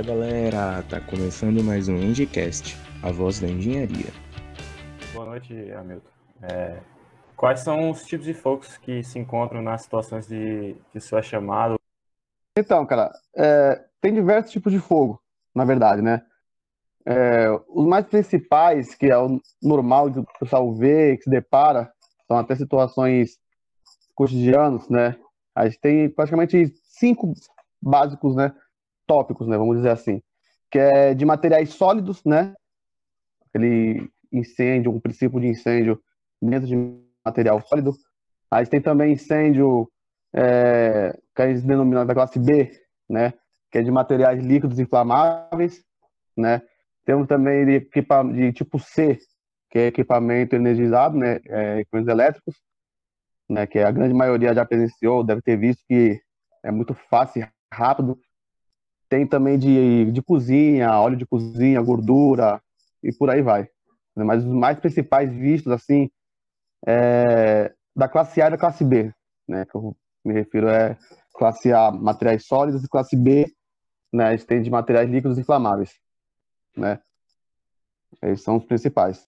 Fala galera, tá começando mais um Indicast, a voz da engenharia. Boa noite, Hamilton. É, quais são os tipos de fogos que se encontram nas situações de, de sua chamada? Então, cara, é, tem diversos tipos de fogo, na verdade, né? É, os mais principais, que é o normal que o pessoal vê, que se depara, são até situações cotidianas, né? A gente tem praticamente cinco básicos, né? Tópicos, né? Vamos dizer assim. Que é de materiais sólidos, né? Aquele incêndio, um princípio de incêndio dentro de material sólido. A gente tem também incêndio é, que a gente denomina da classe B, né? Que é de materiais líquidos inflamáveis, né? Temos também de, de tipo C, que é equipamento energizado, né? É, equipamentos elétricos, né? Que a grande maioria já presenciou, deve ter visto que é muito fácil rápido. Tem também de, de cozinha, óleo de cozinha, gordura e por aí vai. Mas os mais principais vistos, assim, é da classe A e da classe B, né? Que eu me refiro é classe A, materiais sólidos, e classe B, né? A gente tem de materiais líquidos inflamáveis, né? Esses são os principais.